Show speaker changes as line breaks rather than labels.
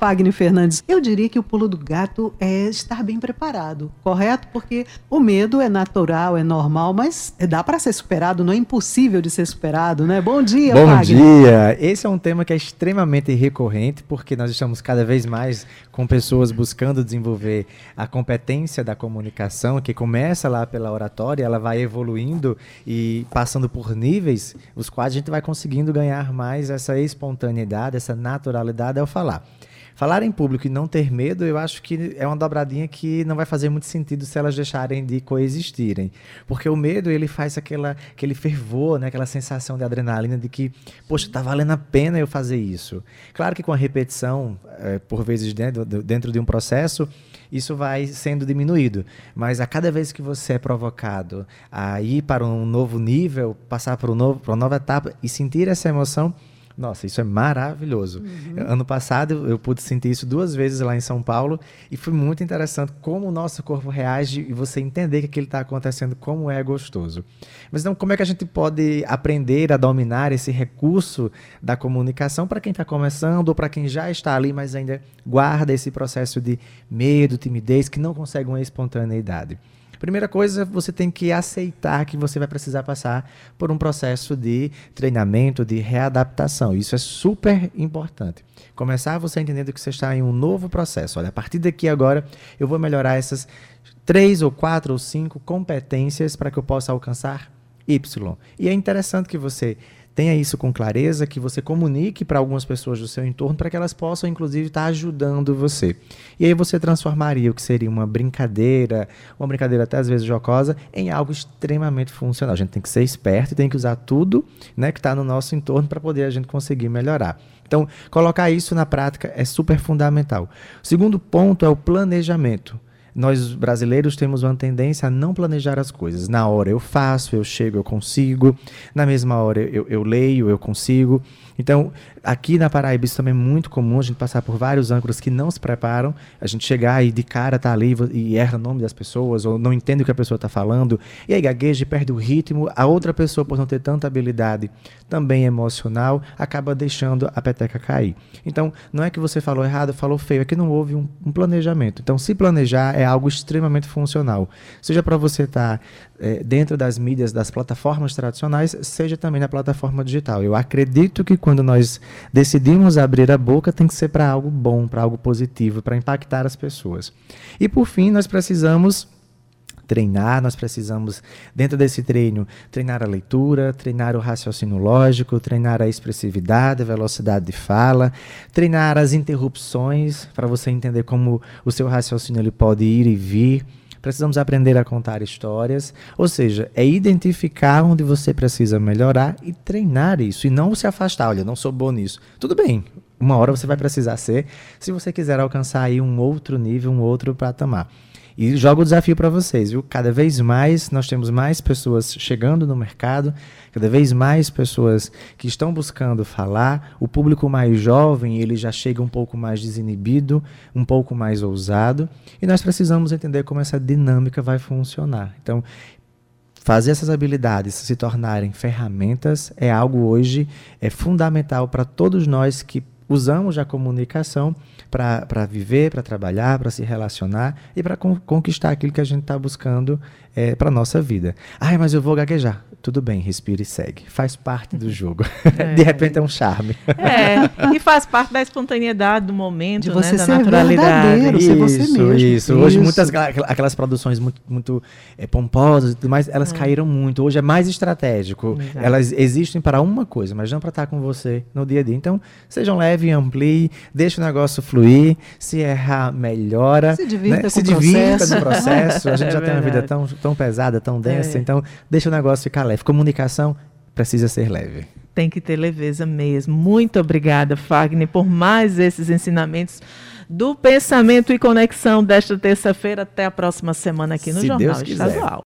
Fagner Fernandes, eu diria que o pulo do gato é estar bem preparado, correto? Porque o medo é natural, é normal, mas dá para ser superado, não é impossível de ser superado, né? Bom dia,
Bom
Fagner.
dia! Esse é um tema que é extremamente recorrente, porque nós estamos cada vez mais com pessoas buscando desenvolver a competência da comunicação, que começa lá pela oratória, ela vai evoluindo e passando por níveis, os quais a gente vai conseguindo ganhar mais essa espontaneidade, essa naturalidade ao falar. Falar em público e não ter medo, eu acho que é uma dobradinha que não vai fazer muito sentido se elas deixarem de coexistirem. Porque o medo, ele faz aquela, aquele fervor, né? aquela sensação de adrenalina de que, poxa, tá valendo a pena eu fazer isso. Claro que com a repetição, é, por vezes dentro, dentro de um processo, isso vai sendo diminuído. Mas a cada vez que você é provocado a ir para um novo nível, passar por, um novo, por uma nova etapa e sentir essa emoção, nossa, isso é maravilhoso. Uhum. Ano passado eu pude sentir isso duas vezes lá em São Paulo e foi muito interessante como o nosso corpo reage e você entender que aquilo está acontecendo, como é gostoso. Mas então, como é que a gente pode aprender a dominar esse recurso da comunicação para quem está começando ou para quem já está ali, mas ainda guarda esse processo de medo, timidez, que não consegue uma espontaneidade? Primeira coisa, você tem que aceitar que você vai precisar passar por um processo de treinamento, de readaptação. Isso é super importante. Começar você entendendo que você está em um novo processo. Olha, a partir daqui agora eu vou melhorar essas três ou quatro ou cinco competências para que eu possa alcançar Y. E é interessante que você tenha isso com clareza, que você comunique para algumas pessoas do seu entorno para que elas possam, inclusive, estar tá ajudando você. E aí você transformaria o que seria uma brincadeira, uma brincadeira até às vezes jocosa, em algo extremamente funcional. A gente tem que ser esperto e tem que usar tudo né, que está no nosso entorno para poder a gente conseguir melhorar. Então, colocar isso na prática é super fundamental. O segundo ponto é o planejamento. Nós brasileiros temos uma tendência a não planejar as coisas. Na hora eu faço, eu chego, eu consigo. Na mesma hora eu, eu leio, eu consigo. Então, aqui na Paraíba isso também é muito comum, a gente passar por vários âncoras que não se preparam, a gente chegar e de cara tá ali e erra o nome das pessoas, ou não entende o que a pessoa está falando, e aí gagueja perde o ritmo. A outra pessoa, por não ter tanta habilidade também emocional, acaba deixando a peteca cair. Então, não é que você falou errado, falou feio, é que não houve um, um planejamento. Então, se planejar é algo extremamente funcional. Seja para você estar tá, é, dentro das mídias, das plataformas tradicionais, seja também na plataforma digital. Eu acredito que quando nós decidimos abrir a boca, tem que ser para algo bom, para algo positivo, para impactar as pessoas. E por fim, nós precisamos treinar, nós precisamos, dentro desse treino, treinar a leitura, treinar o raciocínio lógico, treinar a expressividade, a velocidade de fala, treinar as interrupções, para você entender como o seu raciocínio ele pode ir e vir. Precisamos aprender a contar histórias, ou seja, é identificar onde você precisa melhorar e treinar isso, e não se afastar. Olha, não sou bom nisso. Tudo bem, uma hora você vai precisar ser, se você quiser alcançar aí um outro nível, um outro patamar. E jogo o desafio para vocês, viu? Cada vez mais nós temos mais pessoas chegando no mercado, cada vez mais pessoas que estão buscando falar. O público mais jovem, ele já chega um pouco mais desinibido, um pouco mais ousado, e nós precisamos entender como essa dinâmica vai funcionar. Então, fazer essas habilidades se tornarem ferramentas é algo hoje é fundamental para todos nós que usamos a comunicação para viver, para trabalhar, para se relacionar e para con conquistar aquilo que a gente está buscando é, para a nossa vida. Ai, mas eu vou gaguejar. Tudo bem, respira e segue. Faz parte do jogo. É. De repente é um charme.
É, e faz parte da espontaneidade do momento,
De você
né,
ser
da naturalidade.
Isso, ser você mesmo.
Isso, isso. Hoje muitas aquelas produções muito, muito é, pomposas e tudo mais, elas é. caíram muito. Hoje é mais estratégico. Exato. Elas existem para uma coisa, mas não para estar com você no dia a dia. Então, sejam leves, ampliem, deixe o negócio fluir. Se errar, melhora.
Se divirta
né?
com
Se
o
divirta
processo.
no processo. A gente
É
já tem uma vida
verdade.
tão, tão pesada, tão densa.
É.
Então, deixa o negócio ficar leve. Comunicação precisa ser leve.
Tem que ter leveza mesmo. Muito obrigada, Fagner, por mais esses ensinamentos do pensamento e conexão desta terça-feira. Até a próxima semana aqui no
Se
Jornal. Estadual.